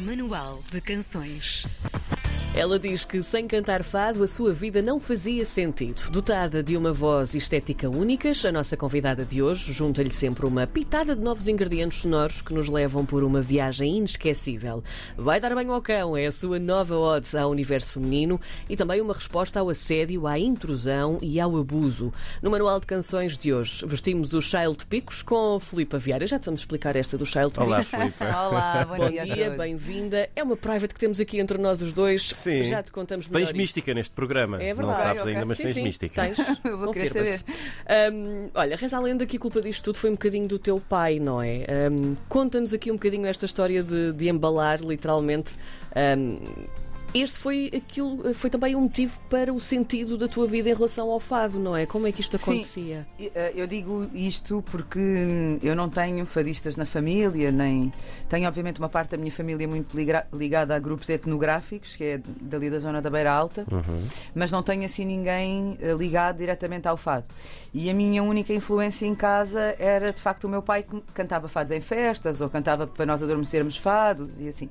Manual de Canções. Ela diz que sem cantar fado a sua vida não fazia sentido. Dotada de uma voz e estética únicas, a nossa convidada de hoje junta-lhe sempre uma pitada de novos ingredientes sonoros que nos levam por uma viagem inesquecível. Vai dar banho ao cão, é a sua nova ode ao universo feminino e também uma resposta ao assédio, à intrusão e ao abuso. No manual de canções de hoje, vestimos o Child Picos com Filipa Vieira. Já te vamos explicar esta do Child Picos. Olá, Filipe. Olá, bom, Bom dia. a dia, bem-vinda. É uma private que temos aqui entre nós os dois. Sim. Já te contamos melhor. Tens mística neste programa. É verdade. Não sabes ainda, mas Sim, tens sim, mística. Tens. Eu vou querer Confirma-se. Hum, olha, reza a lenda que a culpa disto tudo foi um bocadinho do teu pai, não é? Hum, Conta-nos aqui um bocadinho esta história de, de embalar, literalmente. Hum, este foi aquilo, foi também um motivo para o sentido da tua vida em relação ao fado, não é? Como é que isto Sim. acontecia? E, eh, Eu digo isto porque hum, eu não tenho fadistas na família, nem. Tenho, obviamente, uma parte da minha família muito liga- ligada a grupos etnográficos, que é dali da zona da Beira Alta, Uhum. mas não tenho assim ninguém eh, ligado diretamente ao fado. E a minha única influência em casa era, de facto, o meu pai que cantava fados em festas, ou cantava para nós adormecermos fados e assim.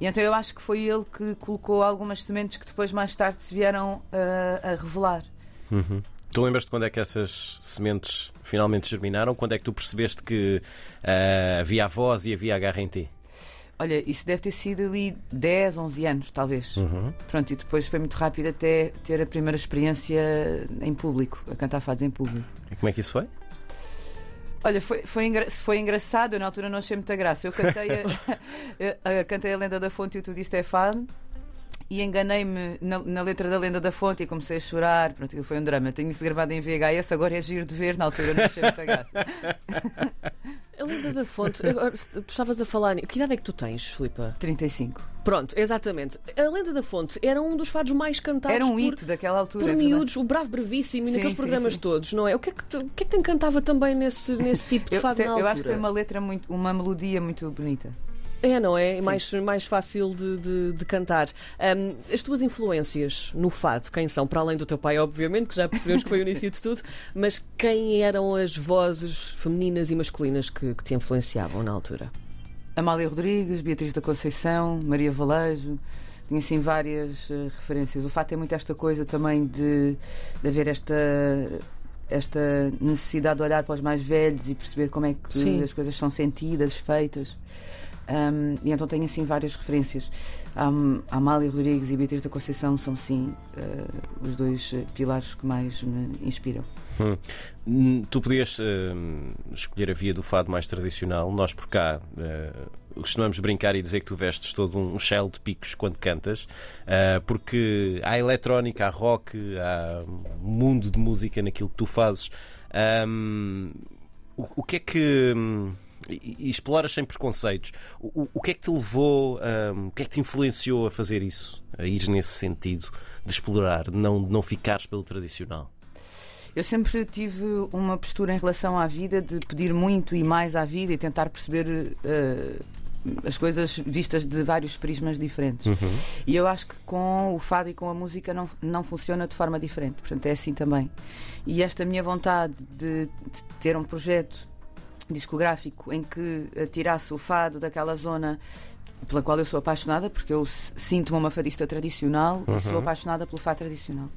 E então eu acho que foi ele que colocou algumas sementes que depois, mais tarde, se vieram eh, a revelar. Uhum. Tu lembras-te quando é que essas sementes finalmente germinaram? Quando é que tu percebeste que ah, havia a voz e havia a garra em ti? Olha, isso deve ter sido ali 10, 11 anos, talvez. Uhum. Pronto, e depois foi muito rápido até ter a primeira experiência em público, a cantar fados em público. E como é que isso foi? Olha, foi, foi, engra- foi engraçado, eu na altura não achei muita graça. Eu cantei a, a- cantei a Lenda da Fonte e o Tudo é Fado. E enganei-me na, na letra da Lenda da Fonte e comecei a chorar. Pronto, foi um drama. Tenho isso gravado em VHS, agora é giro de ver. Na altura não achei muita graça. A lenda da fonte, agora, tu estavas a falar. Que idade é que tu tens, Filipa? 35. Pronto, exatamente. A lenda da fonte era um dos fados mais cantados Era um por, hit daquela altura. por é miúdos, o Bravo Brevíssimo e Sim, naqueles sim, programas sim. todos, não é? O que é que, te- o que, é que te encantava também nesse, nesse tipo de Eu, fado te- na eu altura? acho que tem uma letra muito, uma melodia muito bonita. É, não é? Sim. Mais, mais fácil de, de- de cantar. Ahm, as tuas influências no fado, quem são? Para além do teu pai, obviamente, que já percebemos que foi o início de tudo, mas quem eram as vozes femininas e masculinas que, que te influenciavam na altura? Amália Rodrigues, Beatriz da Conceição, Maria Valejo, tinha assim várias eh, referências. O fato é muito esta coisa também de, de haver esta, esta necessidade de olhar para os mais velhos e perceber como é que Sim. as coisas são sentidas, feitas. Um, e então tenho assim várias referências. Um, Amália Rodrigues e Beatriz da Conceição são sim eh, os dois eh, pilares que mais me inspiram. Hum, Tu podias hum, escolher a via do fado mais tradicional. Nós por cá eh, costumamos brincar e dizer que tu vestes todo um shell de picos quando cantas, ah, porque há eletrónica, há rock, há um mundo de música naquilo que tu fazes. Hum, o, o que é que. hum, e, e exploras sem preconceitos. O, o- que é que te levou, hum, o que é que te influenciou a fazer isso? A ir nesse sentido de explorar, de não, de não ficares pelo tradicional? Eu sempre tive uma postura em relação à vida de pedir muito e mais à vida e tentar perceber eh, as coisas vistas de vários prismas diferentes. E eu acho que com o fado e com a música não, não funciona de forma diferente. Portanto, é assim também. E esta minha vontade de, de ter um projeto discográfico em que tirasse o fado daquela zona pela qual eu sou apaixonada, porque eu sinto-me uma fadista tradicional e sou apaixonada pelo fado tradicional.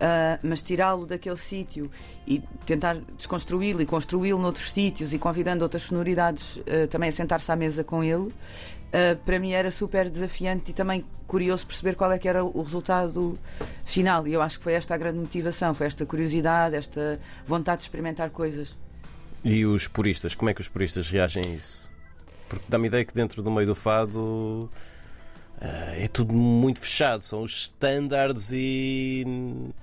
Ah, mas tirá-lo daquele sítio e tentar desconstruí-lo e construí-lo noutros sítios e convidando outras sonoridades ah, também a sentar-se à mesa com ele, ah, para mim era super desafiante e também curioso perceber qual é que era o resultado final. E eu acho que foi esta a grande motivação, foi esta curiosidade, esta vontade de experimentar coisas. E os puristas, como é que os puristas reagem a isso? Porque dá-me ideia que dentro do meio do fado ah, é tudo muito fechado, são os standards e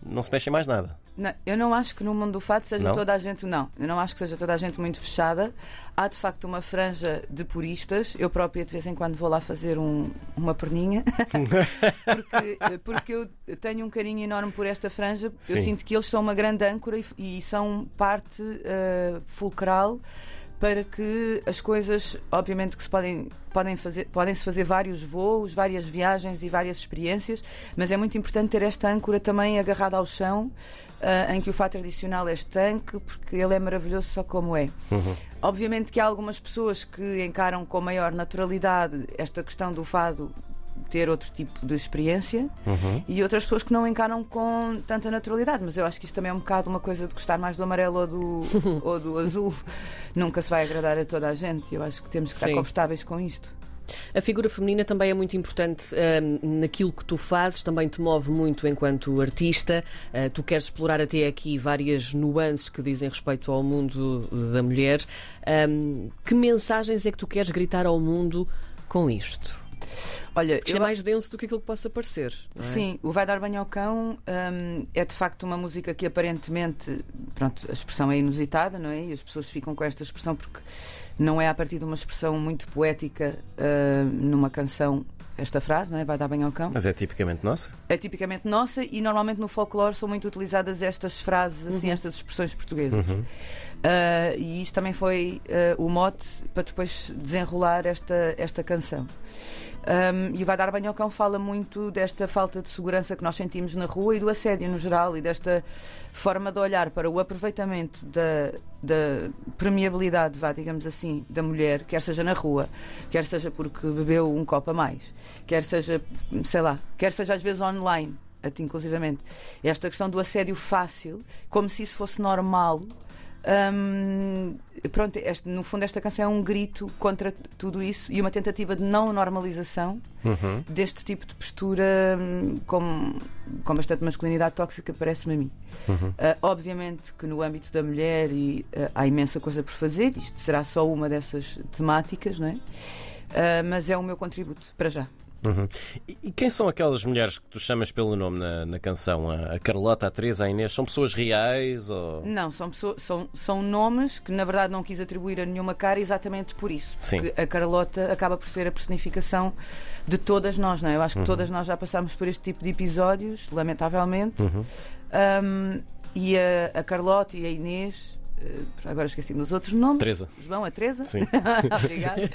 não se mexe mais nada. Não, eu não acho que no mundo do fado seja Não? toda a gente, não. Eu não acho que seja toda a gente muito fechada. Há de facto uma franja de puristas. Eu própria de vez em quando vou lá fazer um- uma perninha. porque, porque eu tenho um carinho enorme por esta franja. Eu Sim. sinto que eles são uma grande âncora e, e são parte eh, fulcral para que as coisas, obviamente que se podem, podem fazer, podem se fazer vários voos, várias viagens e várias experiências, mas é muito importante ter esta âncora também agarrada ao chão, uh, em que o fado tradicional é estanque, porque ele é maravilhoso só como é. Uhum. Obviamente que há algumas pessoas que encaram com maior naturalidade esta questão do fado ter outro tipo de experiência Uhum. e outras pessoas que não encaram com tanta naturalidade. Mas eu acho que isto também é um bocado uma coisa de gostar mais do amarelo ou do, ou do azul. Nunca se vai agradar a toda a gente. Eu acho que temos que estar Sim. confortáveis com isto. A figura feminina também é muito importante hum, naquilo que tu fazes, também te move muito enquanto artista. Uh, tu queres explorar até aqui várias nuances que dizem respeito ao mundo da mulher. Hum, que mensagens é que tu queres gritar ao mundo com isto? Olha, Isto é eu- mais denso do que aquilo que possa parecer. não é? Sim, o Vai Dar Banho ao Cão hum, é de facto uma música que aparentemente, pronto, a expressão é inusitada, não é? E as pessoas ficam com esta expressão porque não é a partir de uma expressão muito poética hum, numa canção esta frase, não é? Vai dar banho ao cão. Mas é tipicamente nossa. É tipicamente nossa e normalmente no folclore são muito utilizadas estas frases, assim, estas expressões portuguesas. Uhum. Uh, e isto também foi uh, o mote para depois desenrolar esta, esta canção. Um, e o Vai Dar Banho ao Cão fala muito desta falta de segurança que nós sentimos na rua e do assédio no geral e desta forma de olhar para o aproveitamento da, da permeabilidade, vá, digamos assim, da mulher, quer seja na rua, quer seja porque bebeu um copo a mais, quer seja, sei lá, quer seja às vezes online, inclusivamente. Esta questão do assédio fácil, como se isso fosse normal. Hum, pronto, este- no fundo, esta canção é um grito contra tudo isso e uma tentativa de não normalização Uhum. deste tipo de postura hum, com, com bastante masculinidade tóxica, parece-me a mim. Uhum. Ah, obviamente que no âmbito da mulher e, ah, há imensa coisa por fazer, isto será só uma dessas temáticas, não é? Ah, mas é o meu contributo para já. Uhum. E, e quem são aquelas mulheres que tu chamas pelo nome na, na canção? A, a Carlota, a Teresa, a Inês? São pessoas reais? Ou... Não, são, pessoas, são, são nomes que na verdade não quis atribuir a nenhuma cara exatamente por isso. Sim. Porque a Carlota acaba por ser a personificação de todas nós, não é? Eu acho que todas nós já passámos por este tipo de episódios, lamentavelmente. Uhum. Um, e a, a Carlota e a Inês, agora esqueci-me dos outros nomes. Teresa. João, a Teresa? Sim. Obrigada.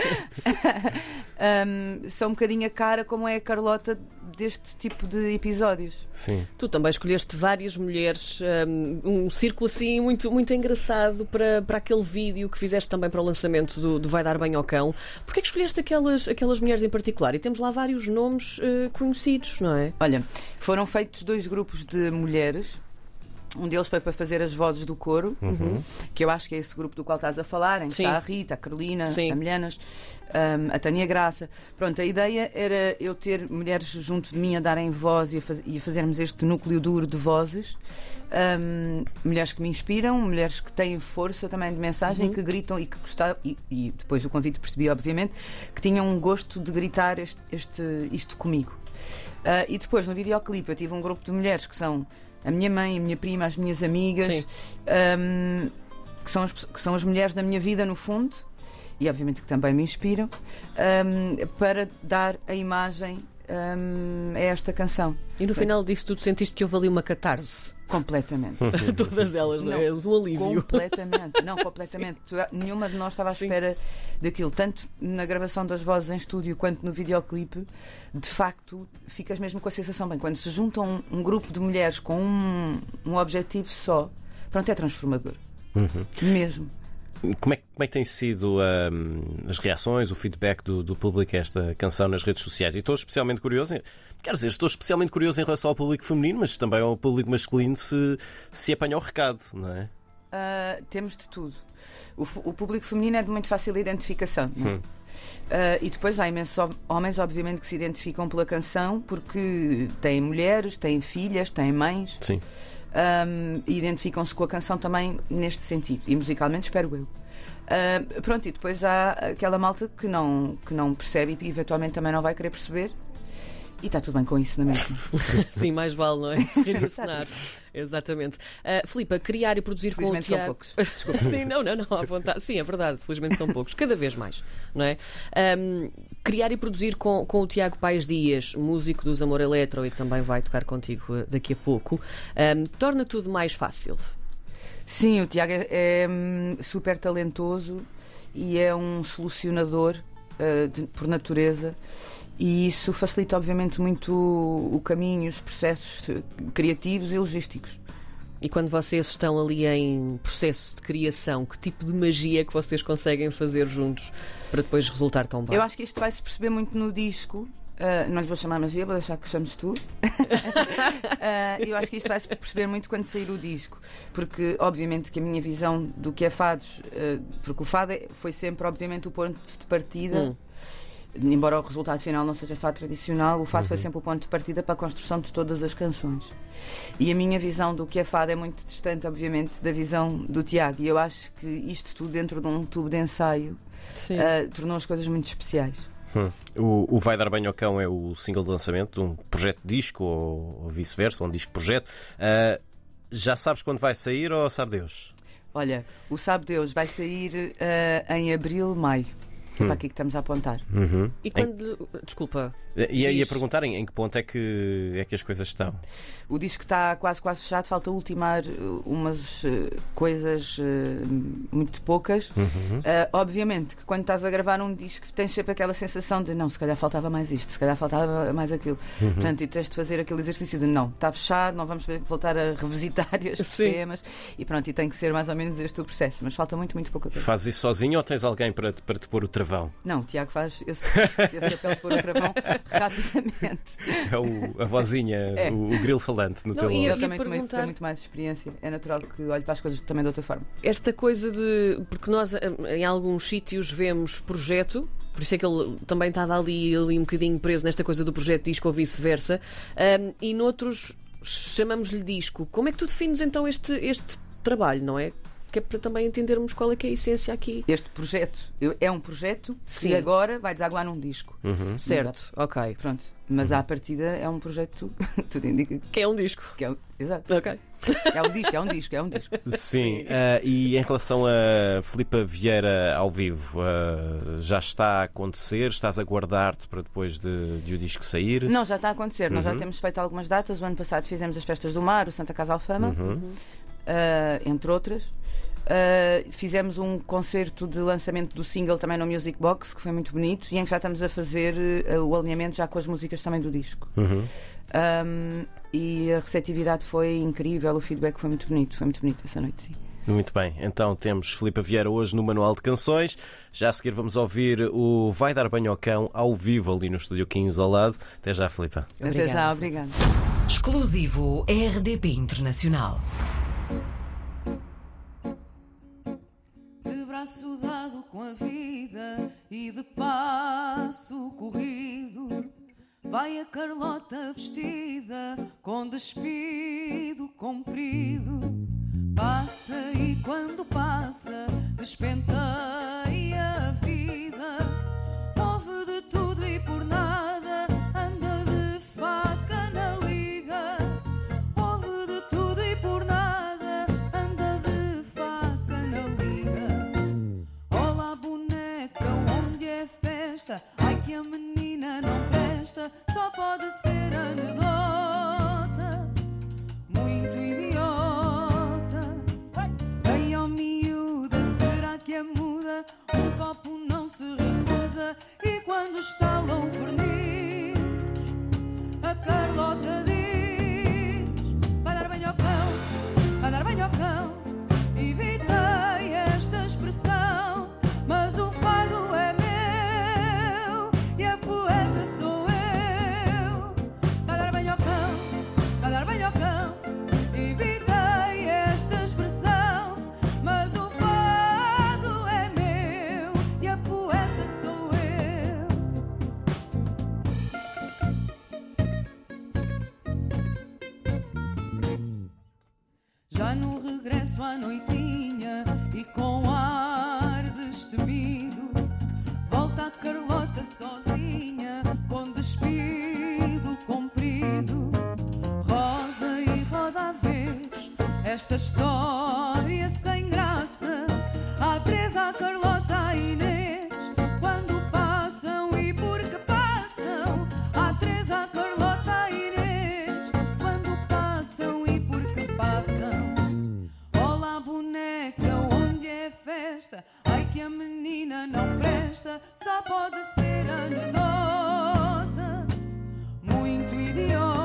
um, são um bocadinho a cara como é a Carlota deste tipo de episódios. Sim. Tu também escolheste várias mulheres, hum, um, círculo assim muito, muito engraçado para, para aquele vídeo que fizeste também para o lançamento do, do Vai Dar Bem ao Cão. Porquê é que escolheste aquelas, aquelas mulheres em particular? E temos lá vários nomes eh, conhecidos, não é? Olha, foram feitos dois grupos de mulheres. Um deles foi para fazer as vozes do coro, que eu acho que é esse grupo do qual estás a falar, em que Sim. está a Rita, a Carolina, Sim. a Milhanas, hum, a Tânia Graça. Pronto, a ideia era eu ter mulheres junto de mim a darem voz e a, faz- e a fazermos este núcleo duro de vozes. Hum, mulheres que me inspiram, mulheres que têm força também de mensagem, que gritam e que gostavam, e, e depois o convite percebi, obviamente, que tinham um gosto de gritar este, este- isto comigo. Ah, e depois no videoclipe eu tive um grupo de mulheres que são a minha mãe, a minha prima, as minhas amigas, ahm, que, são as, que são as mulheres da minha vida, no fundo, e obviamente que também me inspiram, ahm, para dar a imagem ahm, a esta canção. E no final disso tudo sentiste que houve ali uma catarse. Completamente. Todas elas, não é? Um alívio. Completamente, não, completamente. Tu- Nenhuma de nós estava à Sim. espera daquilo, tanto na gravação das vozes em estúdio quanto no videoclipe. De facto, ficas mesmo com a sensação bem. Quando se juntam um, um grupo de mulheres com um, um objetivo só, pronto, é transformador. Uhum. Mesmo. Como é, que- como é que têm sido ahm, as reações, o feedback do, do público a esta canção nas redes sociais? E estou especialmente curioso, em- quer dizer, estou especialmente curioso em relação ao público feminino, mas também ao público masculino se, se apanha o recado, não é? Ah, temos de tudo. O, o público feminino é de muito fácil identificação. é? Hum. Ah, e depois há imensos hom- homens, obviamente, que se identificam pela canção porque têm mulheres, têm filhas, têm mães. Sim. Um, identificam-se com a canção também neste sentido, e musicalmente espero eu. Um, pronto, e depois há aquela malta que não, que não percebe e eventualmente também não vai querer perceber. E está tudo bem com isso, não é mesmo? Sim, mais vale, não é? Sorrir e. Exatamente. Uh, Filipa, criar e produzir com o Felizmente são Tiago. poucos. Sim, não, não, não, à vontade. Sim, é verdade, felizmente são poucos, cada vez mais, não é? Um, criar e produzir com, com o Tiago Paes Dias, músico dos Amor Eletro e que também vai tocar contigo uh, daqui a pouco, um, torna tudo mais fácil. Sim, o Tiago é, é, hum, super talentoso e é um solucionador uh, de, por natureza. E isso facilita, obviamente, muito o, caminho, os processos criativos e logísticos. E quando vocês estão ali em processo de criação, que tipo de magia que vocês conseguem fazer juntos para depois resultar tão bem? Eu acho que isto vai se perceber muito no disco. Uh, não lhe vou chamar magia, vou deixar que chames tu. uh, eu acho que isto vai se perceber muito quando sair o disco, porque obviamente que a minha visão do que é fados, uh, porque o fado é, foi sempre obviamente o ponto de partida. Hum embora o resultado final não seja fado tradicional, o fado uhum. foi sempre o ponto de partida para a construção de todas as canções. E a minha visão do que é fado é muito distante, obviamente, da visão do Tiago. E eu acho que isto tudo dentro de um tubo de ensaio uh, tornou as coisas muito especiais. Hum. O, o, Vai Dar Banho ao Cão é o single de lançamento de um projeto disco ou, ou vice-versa, um disco-projeto. Uh, já sabes quando vai sair ou sabe Deus? Olha, o Sabe Deus vai sair uh, em abril, maio é para aqui que estamos a apontar. Uhum. E quando. Em... Desculpa. Ia, ia perguntar em, em, que ponto é que, é que as coisas estão. O disco está quase quase fechado, falta ultimar umas uh, coisas uh, muito poucas. Uhum. Uh, obviamente que quando estás a gravar um disco tens sempre aquela sensação de não, se calhar faltava mais isto, se calhar faltava mais aquilo. Uhum. Portanto, e tens de fazer aquele exercício de não, está fechado, não vamos voltar a revisitar estes Sim. temas e pronto, e tem que ser mais ou menos este o processo, mas falta muito, muito pouca coisa. Fazes isso sozinho ou tens alguém para te, para te pôr o travão? Não, o Tiago faz esse, esse papel de pôr o travão rapidamente. É o, a vozinha, é. o, o grilo falante no não, teu Eu também perguntar... tenho muito mais experiência. É natural que olhe para as coisas também de outra forma. Esta coisa de. Porque nós em alguns sítios vemos projeto, por isso é que ele também estava ali, ali um bocadinho preso nesta coisa do projeto disco ou vice-versa, um, e noutros chamamos-lhe disco. Como é que tu defines então este, este trabalho, não é? Que é para também entendermos qual é que é a essência aqui. Este projeto é um projeto Sim. que agora vai desaguar num disco. Uhum. Certo, Exato. ok. Pronto. Mas uhum. à partida é um projeto, tudo indica. Que é um disco. Que é, exato. Ok. É um disco, é um disco, é um disco. Sim, uh, e em relação a Filipa Vieira ao vivo, uh, já está a acontecer? Estás a guardar-te para depois de, de, o disco sair? Não, já está a acontecer. Uhum. Nós já uhum. temos feito algumas datas. O ano passado fizemos as Festas do Mar, o Santa Casa Alfama. Uhum uh, entre outras. Uh, fizemos um concerto de lançamento do single também no Music Box, que foi muito bonito, e em que já estamos a fazer uh, o alinhamento já com as músicas também do disco. Uhum. Um, e a receptividade foi incrível, o feedback foi muito bonito, foi muito bonito essa noite, sim. Muito bem, então temos Filipe Vieira hoje no Manual de Canções. Já a seguir vamos ouvir o Vai Dar Banho ao Cão ao vivo ali no Estúdio 15 ao lado. Até já, Filipe. Até já, obrigado. Exclusivo RDP Internacional. Braço dado com a vida e de passo corrido, vai a Carlota vestida com despido comprido. Passa e quando passa, despenteia pode ser anedota, muito idiota. Ei, oh miúda, será que é muda? Um copo não se recusa e quando estala um verniz, a Carlota diz: Vai dar banho ao cão, vai dar banho ao cão. Evitei esta expressão, esta história sem graça. A Teresa, a Carlota, e Inês, quando passam e porque passam. A Teresa, a Carlota, e Inês, quando passam e porque passam. Olá, boneca, onde é festa? Ai que a menina não presta, só pode ser anedota. Muito idiota.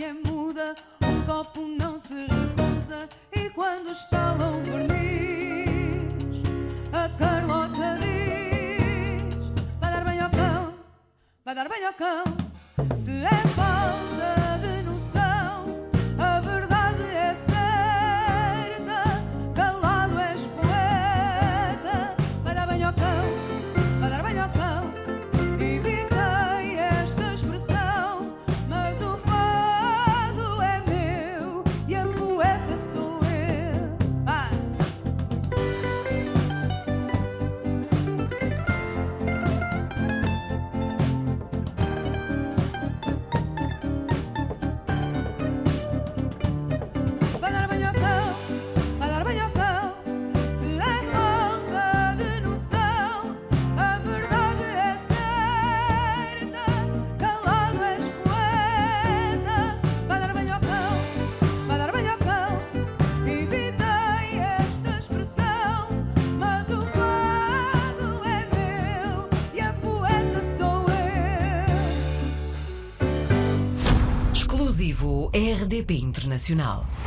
que é muda, um copo não se recusa. E quando estala o verniz, a Carlota diz: Vai dar bem ao cão, vai dar bem ao cão. Se é falta de noção, RDP Internacional.